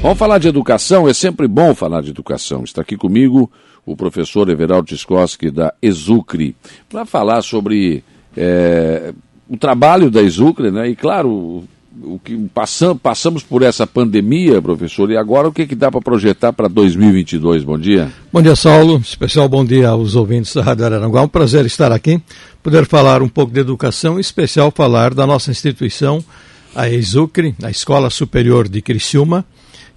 Vamos falar de educação, é sempre bom falar de educação. Está aqui comigo o professor Everaldo Tiskoski, da Exucre, para falar sobre é, o trabalho da Exucre, né? E claro, o que passam, passamos por essa pandemia, professor, e agora o que, que dá para projetar para 2022? Bom dia. Bom dia, Saulo. Especial bom dia aos ouvintes da Rádio Araranguá. Um prazer estar aqui, poder falar um pouco de educação, em especial falar da nossa instituição, a Exucre, a Escola Superior de Criciúma,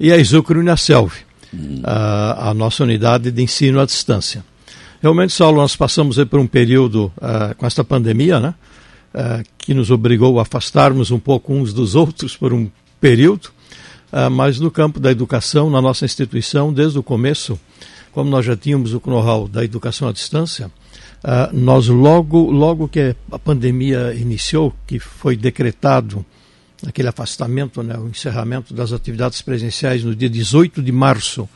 e a Exucre Unaselv, hum. a, a, nossa unidade de ensino à distância. Realmente, Saulo, nós passamos por um período uh, com esta pandemia, né? uh, que nos obrigou a afastarmos um pouco uns dos outros por um período, uh, mas no campo da educação, na nossa instituição, desde o começo, como nós já tínhamos o know-how da educação à distância, uh, nós logo, logo que a pandemia iniciou, que foi decretado aquele afastamento, né, o encerramento das atividades presenciais no dia 18 de março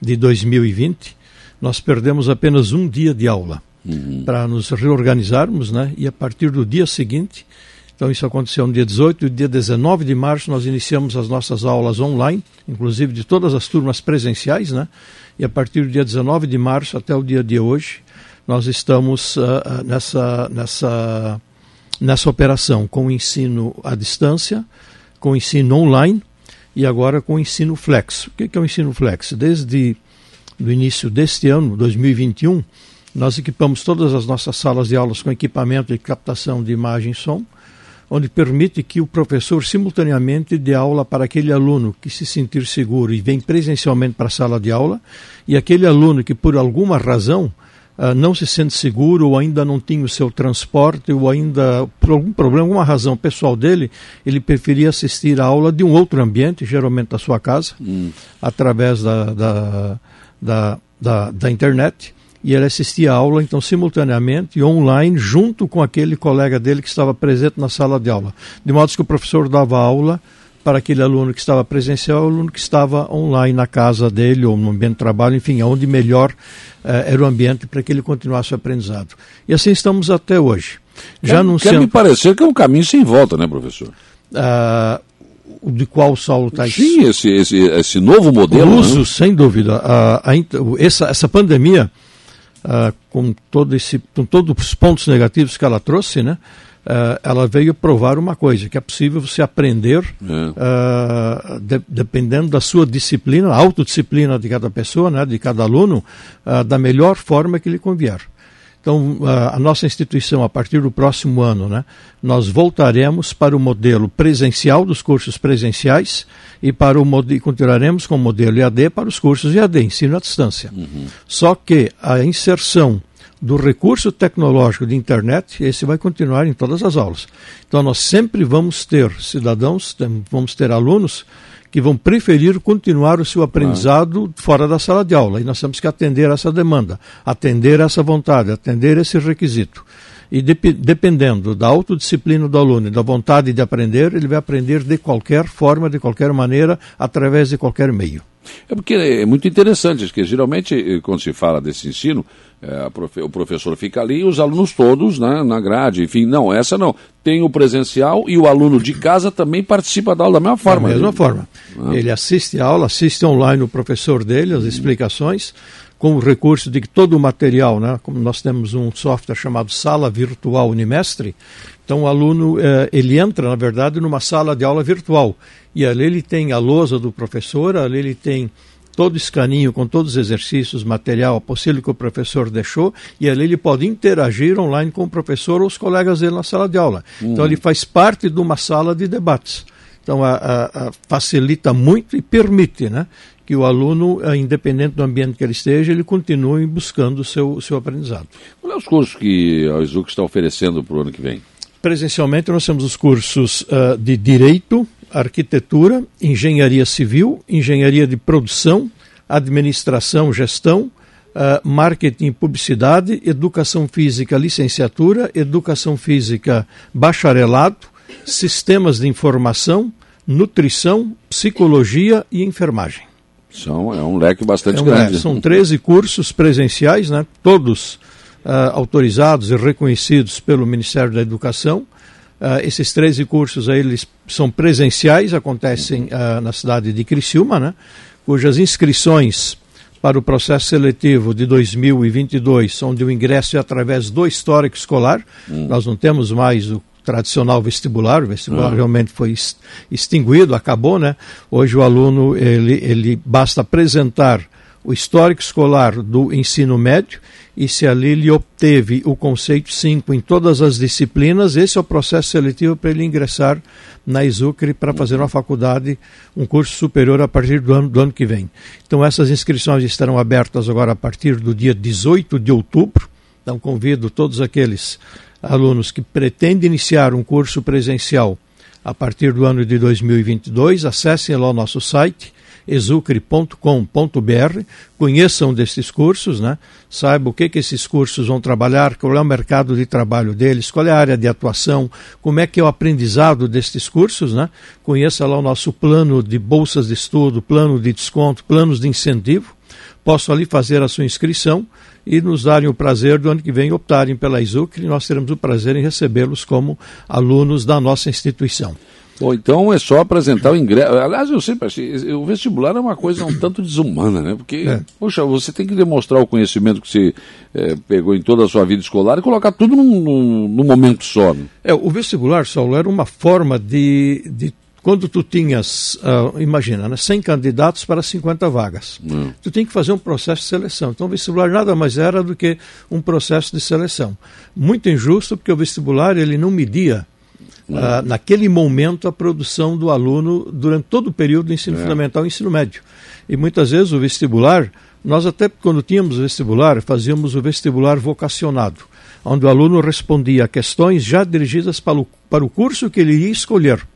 de 2020, nós perdemos apenas um dia de aula uhum. para nos reorganizarmos, né? E a partir do dia seguinte, então isso aconteceu no dia 18 e dia 19 de março nós iniciamos as nossas aulas online, inclusive de todas as turmas presenciais, né? E a partir do dia 19 de março até o dia de hoje, nós estamos uh, nessa, nessa, nessa operação com o ensino à distância, com o ensino online e agora com o ensino flex. O que é o ensino flex? Desde o início deste ano, 2021, nós equipamos todas as nossas salas de aulas com equipamento de captação de imagem e som, onde permite que o professor simultaneamente dê aula para aquele aluno que se sentir seguro e vem presencialmente para a sala de aula, e aquele aluno que por alguma razão uh, não se sente seguro ou ainda não tem o seu transporte ou ainda por algum problema, alguma razão pessoal dele, ele preferia assistir a aula de um outro ambiente, geralmente da sua casa, hum. através da, da, da, da, da internet e ele assistia a aula, então, simultaneamente e online, junto com aquele colega dele que estava presente na sala de aula. De modo que o professor dava aula para aquele aluno que estava presencial o aluno que estava online na casa dele ou no ambiente de trabalho, enfim, onde melhor eh, era o ambiente para que ele continuasse o aprendizado. E assim estamos até hoje. Já quer, anunciando... quer me parecer que é um caminho sem volta, né, professor? Ah, de qual o Saulo está Sim, esse, esse, esse novo modelo. O uso, né? sem dúvida. A, a, essa, essa pandemia uh, com, todo esse, com todos os pontos negativos que ela trouxe, né? Uh, ela veio provar uma coisa, que é possível você aprender, é. uh, de, dependendo da sua disciplina, a autodisciplina de cada pessoa, né, de cada aluno, uh, da melhor forma que lhe convier. Então, a nossa instituição, a partir do próximo ano, né, nós voltaremos para o modelo presencial dos cursos presenciais e para o e continuaremos com o modelo EAD para os cursos EAD, ensino à distância. Uhum. Só que a inserção do recurso tecnológico de internet, esse vai continuar em todas as aulas. Então, nós sempre vamos ter cidadãos, vamos ter alunos que vão preferir continuar o seu aprendizado ah. fora da sala de aula. E nós temos que atender essa demanda, atender essa vontade, atender esse requisito. E dep dependendo da autodisciplina do aluno e da vontade de aprender, ele vai aprender de qualquer forma, de qualquer maneira, através de qualquer meio. É porque é muito interessante, porque geralmente eh, quando se fala desse ensino, é, profe o professor fica ali e os alunos todos né, na grade, enfim, não, essa não. Tem o presencial e o aluno de casa também participa da aula da mesma forma. Da mesma ele... forma. Ah. Ele assiste a aula, assiste online o professor dele, as explicações, com o recurso de que todo o material, né, como nós temos um software chamado Sala Virtual Unimestre, então o aluno eh, ele entra, na verdade, numa sala de aula virtual e ali ele tem a lousa do professor, ali ele tem todo escaninho com todos os exercícios, material, apostilo que o professor deixou, e ali ele pode interagir online com o professor ou os colegas dele na sala de aula. Uhum. Então ele faz parte de uma sala de debates. Então a, a, a facilita muito e permite né, que o aluno, eh, independente do ambiente que ele esteja, ele continue buscando o seu, seu aprendizado. Quais são os cursos que a Exuc está oferecendo para o ano que vem? Presencialmente nós temos os cursos uh, de Direito, arquitetura, engenharia civil, engenharia de produção, administração, gestão, uh, marketing e publicidade, educação física, licenciatura, educação física, bacharelado, sistemas de informação, nutrição, psicologia e enfermagem. São, é um leque bastante é um grande. São 13 cursos presenciais, né, todos uh, autorizados e reconhecidos pelo Ministério da Educação, Uh, esses 13 cursos aí, eles são presenciais, acontecem uh, na cidade de Criciúma, né? cujas inscrições para o processo seletivo de 2022, onde o ingresso é através do histórico escolar. Hum. Nós não temos mais o tradicional vestibular, o vestibular hum. realmente foi extinguido, acabou, né? Hoje o aluno, ele, ele basta apresentar o histórico escolar do ensino médio e se ali ele obteve o conceito 5 em todas as disciplinas, esse é o processo seletivo para ele ingressar na ISUCRE para fazer uma faculdade, um curso superior a partir do ano, do ano que vem. Então essas inscrições estarão abertas agora a partir do dia 18 de outubro, então convido todos aqueles alunos que pretendem iniciar um curso presencial a partir do ano de 2022, acessem lá o nosso site exucre.com.br, conheçam desses cursos, né? saibam o que, que esses cursos vão trabalhar, qual é o mercado de trabalho deles, qual é a área de atuação, como é que é o aprendizado destes cursos, né? conheça lá o nosso plano de bolsas de estudo, plano de desconto, planos de incentivo, posso ali fazer a sua inscrição e nos darem o prazer do ano que vem optarem pela ISUCRE e nós teremos o prazer em recebê-los como alunos da nossa instituição. Bom, então é só apresentar o ingresso. Aliás, eu sempre achei, o vestibular é uma coisa um tanto desumana, né? Porque, é. poxa, você tem que demonstrar o conhecimento que você é, pegou em toda a sua vida escolar e colocar tudo num, num, num momento só. Né? É, o vestibular, Saulo, era uma forma de, de quando tu tinhas, uh, imagina, né, 100 candidatos para 50 vagas, hum. tu tinha que fazer um processo de seleção. Então o vestibular nada mais era do que um processo de seleção. Muito injusto, porque o vestibular ele não media uh, naquele momento a produção do aluno durante todo o período do ensino é. fundamental e ensino médio. E muitas vezes o vestibular, nós até quando tínhamos vestibular, fazíamos o vestibular vocacionado, onde o aluno respondia a questões já dirigidas para o, para o curso que ele iria escolher.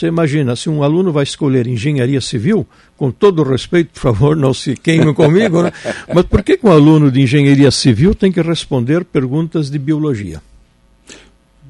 Você imagina, se um aluno vai escolher engenharia civil, com todo o respeito, por favor, não se queimem comigo, né? mas por que, que um aluno de engenharia civil tem que responder perguntas de biologia?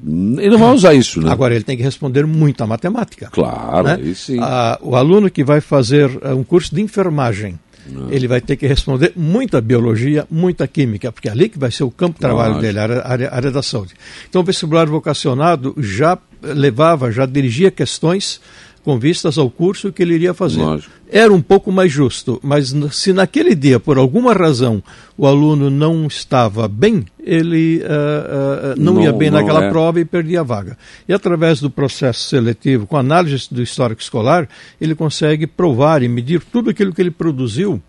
Ele não vai usar isso, né? Agora, ele tem que responder muito a matemática. Claro, né? aí sim. Ah, o aluno que vai fazer uh, um curso de enfermagem, não. ele vai ter que responder muita biologia, muita química, porque é ali que vai ser o campo de trabalho dele, a área, a área da saúde. Então, o vestibular vocacionado já levava, já dirigia questões com vistas ao curso que ele iria fazer. Lógico. Era um pouco mais justo, mas se naquele dia, por alguma razão, o aluno não estava bem, ele uh, uh, não, não, ia bem não naquela é. prova e perdia a vaga. E através do processo seletivo, com análise do histórico escolar, ele consegue provar e medir tudo aquilo que ele produziu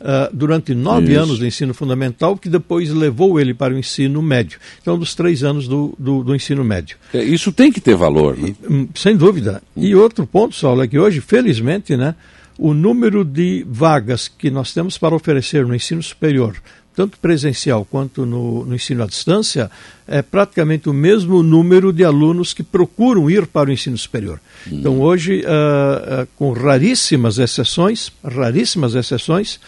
uh, durante nove Isso. anos do ensino fundamental, que depois levou ele para o ensino médio. Então, dos três anos do, do, do ensino médio. É, isso tem que ter valor, né? E, hum, sem dúvida. Hum. E outro ponto, Saulo, é que hoje, felizmente, né, o número de vagas que nós temos para oferecer no ensino superior tanto presencial quanto no, no, ensino à distância, é praticamente o mesmo número de alunos que procuram ir para o ensino superior. Uhum. Então, hoje, uh, uh, com raríssimas exceções, raríssimas exceções,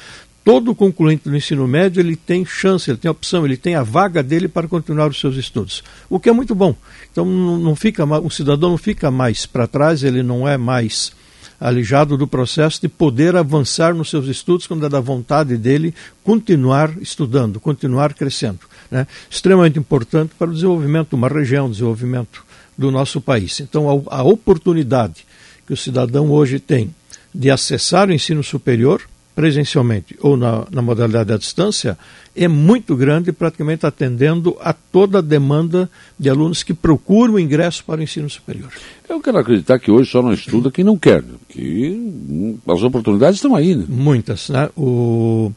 todo concluinte do ensino médio ele tem chance, ele tem opção, ele tem a vaga dele para continuar os seus estudos, o que é muito bom. Então, não, não fica, um cidadão não fica mais para trás, ele não é mais alijado do processo de poder avançar nos seus estudos quando é da vontade dele continuar estudando, continuar crescendo. Né? Extremamente importante para o desenvolvimento de uma região, desenvolvimento do nosso país. Então, a, a oportunidade que o cidadão hoje tem de acessar o ensino superior presencialmente ou na, na, modalidade à distância é muito grande, praticamente atendendo a toda a demanda de alunos que procuram o ingresso para o ensino superior. Eu quero acreditar que hoje só não estuda quem não quer, né? que as oportunidades estão aí. Né? Muitas. Né? O,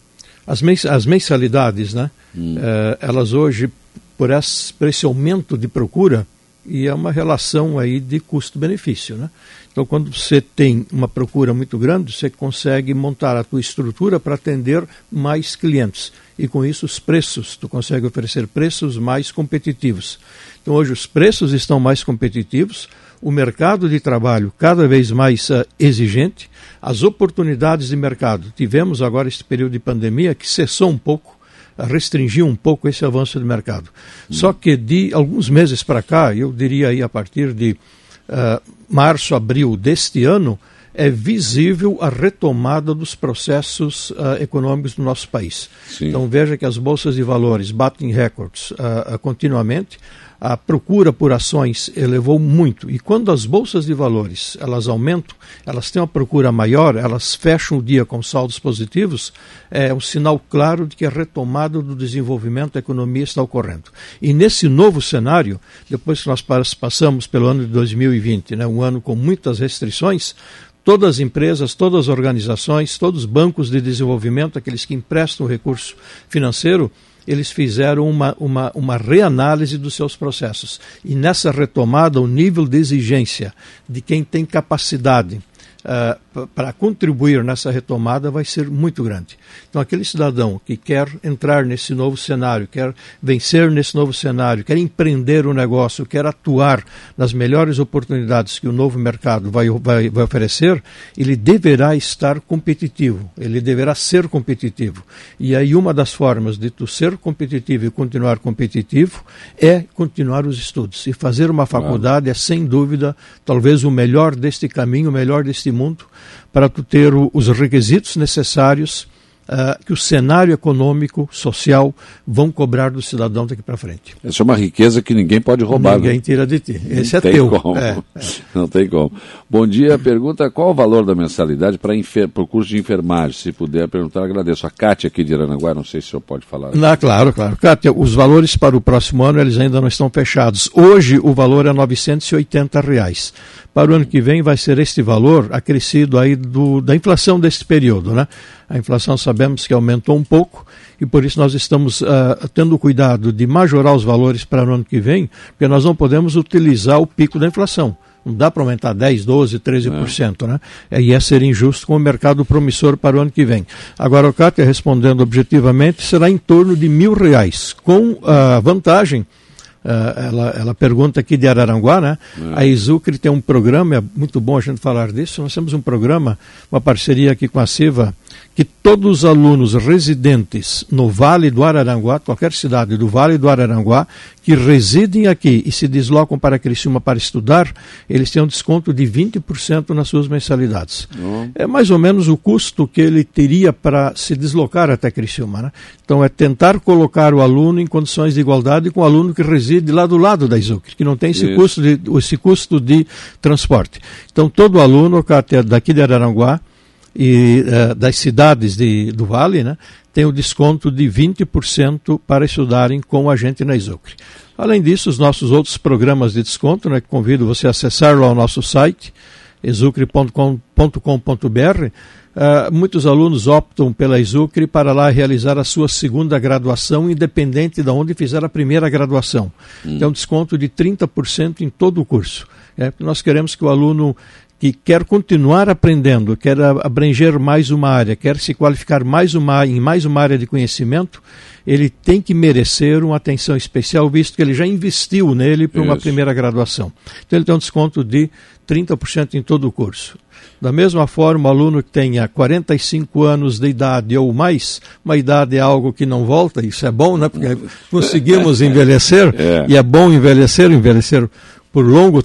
as, mens, as mensalidades, né? Hum. Eh, elas hoje, por esse, por esse aumento de procura, e é uma relação aí de custo-benefício, né? Então, quando você tem uma procura muito grande, você consegue montar a tua estrutura para atender mais clientes. E com isso, os preços, tu consegue oferecer preços mais competitivos. Então, hoje, os preços estão mais competitivos, o mercado de trabalho cada vez mais uh, exigente, as oportunidades de mercado. Tivemos agora este período de pandemia que cessou um pouco, restringiu um pouco esse avanço do mercado. Hum. Só que de alguns meses para cá, eu diria aí a partir de uh, março, abril deste ano, é visível a retomada dos processos uh, econômicos do nosso país. Sim. Então veja que as bolsas de valores batem recordes uh, continuamente a procura por ações elevou muito. E quando as bolsas de valores elas aumentam, elas têm uma procura maior, elas fecham o dia com saldos positivos, é um sinal claro de que a retomada do desenvolvimento da economia está ocorrendo. E nesse novo cenário, depois que nós passamos pelo ano de 2020, né, um ano com muitas restrições, todas as empresas, todas as organizações, todos os bancos de desenvolvimento, aqueles que emprestam recurso financeiro, eles fizeram uma, uma, uma reanálise dos seus processos. E nessa retomada, o nível de exigência de quem tem capacidade uh, para contribuir nessa retomada vai ser muito grande. Então, aquele cidadão que quer entrar nesse novo cenário, quer vencer nesse novo cenário, quer empreender o um negócio, quer atuar nas melhores oportunidades que o novo mercado vai, vai, vai oferecer, ele deverá estar competitivo, ele deverá ser competitivo. E aí, uma das formas de tu ser competitivo e continuar competitivo é continuar os estudos. E fazer uma faculdade é, sem dúvida, talvez o melhor deste caminho, o melhor deste mundo para tu ter os requisitos necessários Uh, que o cenário econômico, social vão cobrar do cidadão daqui para frente. Essa é uma riqueza que ninguém pode roubar. Ninguém né? tira de ti. Esse Não é teu. É, é. Não tem como. Bom dia. Pergunta qual o valor da mensalidade para o curso de enfermagem? Se puder perguntar, agradeço. A Cátia aqui de Aranaguá, não sei se o senhor pode falar. Não, claro, claro. Cátia, os valores para o próximo ano eles ainda não estão fechados. Hoje o valor é 980 reais. Para o ano que vem vai ser este valor acrescido aí do, da inflação deste período, né? A inflação sabemos que aumentou um pouco e por isso nós estamos uh, tendo cuidado de majorar os valores para o ano que vem, porque nós não podemos utilizar o pico da inflação. Não dá para aumentar 10, 12, 13%, é. né? E é ser injusto com o mercado promissor para o ano que vem. Agora, o Cátia, respondendo objetivamente, será em torno de mil reais, com a vantagem Uh, ela, ela pergunta aqui de Araranguá, né? É. A Exucre tem um programa, é muito bom a gente falar disso. Nós temos um programa, uma parceria aqui com a CIVA, que todos os alunos residentes no Vale do Araranguá, qualquer cidade do Vale do Araranguá, que residem aqui e se deslocam para Criciúma para estudar, eles têm um desconto de 20% nas suas mensalidades. Uhum. É mais ou menos o custo que ele teria para se deslocar até Criciúma. Né? Então é tentar colocar o aluno em condições de igualdade com o aluno que reside lá do lado da Izuc, que não tem esse, custo de, esse custo de transporte. Então todo aluno daqui de Araranguá, e uh, das cidades de, do Vale, né, tem o desconto de 20% para estudarem com a gente na Exucre. Além disso, os nossos outros programas de desconto, né, convido você a acessar lá o nosso site, exucre.com.br. Uh, eh, muitos alunos optam pela Exucre para lá realizar a sua segunda graduação, independente de onde fizer a primeira graduação. Hum. Tem um desconto de 30% em todo o curso. É, nós queremos que o aluno que quer continuar aprendendo, quer abranger mais uma área, quer se qualificar mais uma, em mais uma área de conhecimento, ele tem que merecer uma atenção especial, visto que ele já investiu nele para uma primeira graduação. Então ele tem um desconto de 30% em todo o curso. Da mesma forma, o aluno que tenha 45 anos de idade ou mais, uma idade é algo que não volta, isso é bom, né? Porque conseguimos envelhecer, é. e é bom envelhecer, envelhecer por longo,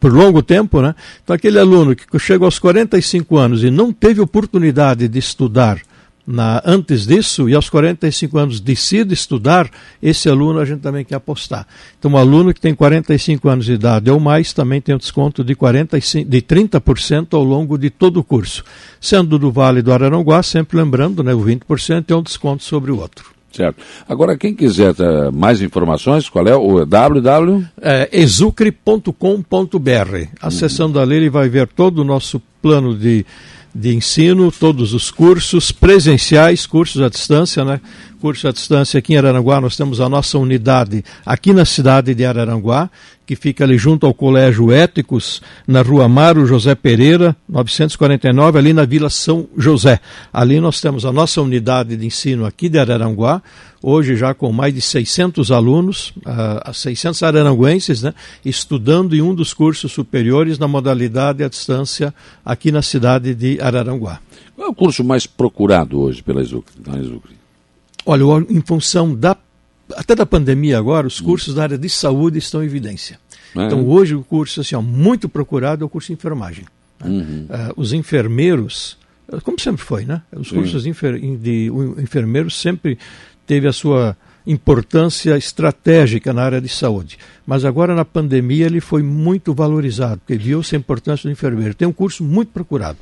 por longo tempo, né? Então aquele aluno que chega aos 45 anos e não teve oportunidade de estudar na, antes disso e aos 45 anos decide estudar, esse aluno a gente também quer apostar. Então, um aluno que tem 45 anos de idade ou mais também tem um desconto de, 45, de 30% ao longo de todo o curso. Sendo do Vale do Araranguá, sempre lembrando, né, o 20% é um desconto sobre o outro. Certo. Agora, quem quiser uh, mais informações, qual é o www? É, exucre.com.br. Acessando uhum. ali, ele vai ver todo o nosso plano de, de ensino, todos os cursos presenciais, cursos à distância, né? Curso à distância aqui em Araranguá, nós temos a nossa unidade aqui na cidade de Araranguá, que fica ali junto ao Colégio Éticos, na rua Amaro José Pereira, 949, ali na Vila São José. Ali nós temos a nossa unidade de ensino aqui de Araranguá, hoje já com mais de 600 alunos, uh, 600 araranguenses, né, estudando em um dos cursos superiores na modalidade à distância aqui na cidade de Araranguá. Qual é o curso mais procurado hoje pela Exucre? Olha, em função da até da pandemia agora, os cursos da área de saúde estão em evidência. É. Então, hoje, o curso assim, ó, muito procurado é o curso de enfermagem. Uhum. Uh, os enfermeiros, como sempre foi, né? Os cursos de, enfer de enfermeiros sempre teve a sua importância estratégica na área de saúde. Mas agora na pandemia ele foi muito valorizado, porque viu-se a importância do enfermeiro. Tem um curso muito procurado.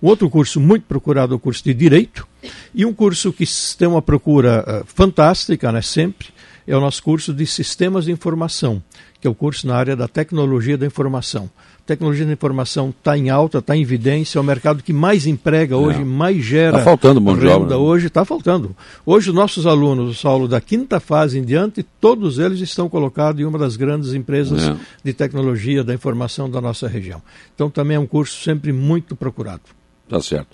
Um outro curso muito procurado é o curso de Direito, e um curso que tem uma procura uh, fantástica, né, sempre, é o nosso curso de Sistemas de Informação, que é o curso na área da tecnologia da informação tecnologia da informação está em alta, está em evidência, é o mercado que mais emprega hoje, é. mais gera tá faltando mão renda né? hoje, está faltando. Hoje os nossos alunos, Saulo, da quinta fase em diante, todos eles estão colocados em uma das grandes empresas é. de tecnologia da informação da nossa região. Então também é um curso sempre muito procurado. Tá certo.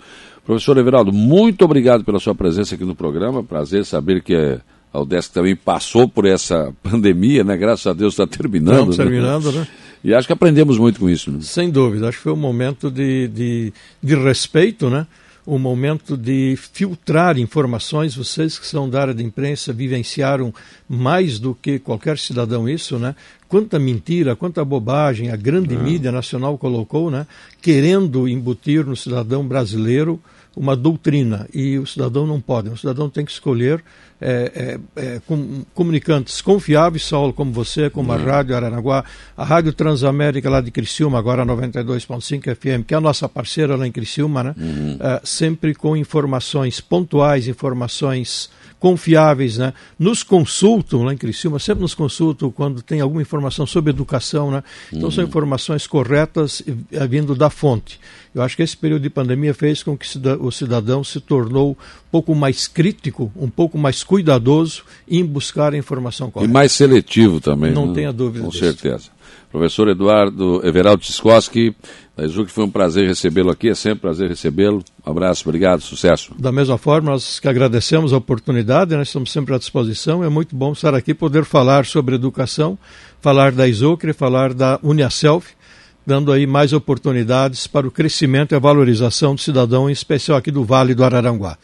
Professor Everaldo, muito obrigado pela sua presença aqui no programa. Prazer saber que a UDESC também passou por essa pandemia, né? Graças a Deus está terminando. Estamos né? terminando, né? E acho que aprendemos muito com isso. Né? Sem dúvida, acho que foi um momento de, de, de respeito, né? um momento de filtrar informações. Vocês que são da área de imprensa vivenciaram mais do que qualquer cidadão isso, né? Quanta mentira, quanta bobagem a grande é. mídia nacional colocou, né? Querendo embutir no cidadão brasileiro uma doutrina e o cidadão não pode. O cidadão tem que escolher é, é, é, com, comunicantes confiáveis, Saulo, como você, como a uhum. Rádio Aranaguá, a Rádio Transamérica lá de Criciúma, agora 92.5 FM, que é a nossa parceira lá em Criciúma, né? Uhum. É, sempre com informações pontuais, informações confiáveis, né? Nos consultam lá em Criciúma, sempre nos consultam quando tem alguma informação sobre educação, né? Então uhum. são informações corretas eh, vindo da fonte. Eu acho que esse período de pandemia fez com que o cidadão se tornou um pouco mais crítico, um pouco mais cuidadoso em buscar a informação correta. E mais seletivo também. Não né? tenha dúvida Com disso. certeza. Professor Eduardo Everaldo Tiskoski, da Exuc, foi um prazer recebê-lo aqui, é sempre um prazer recebê-lo. Um abraço, obrigado, sucesso. Da mesma forma, nós que agradecemos a oportunidade, nós estamos sempre à disposição, é muito bom estar aqui, poder falar sobre educação, falar da Exucre, falar da Uniaself, dando aí mais oportunidades para o crescimento e a valorização do cidadão, em especial aqui do Vale do Araranguá.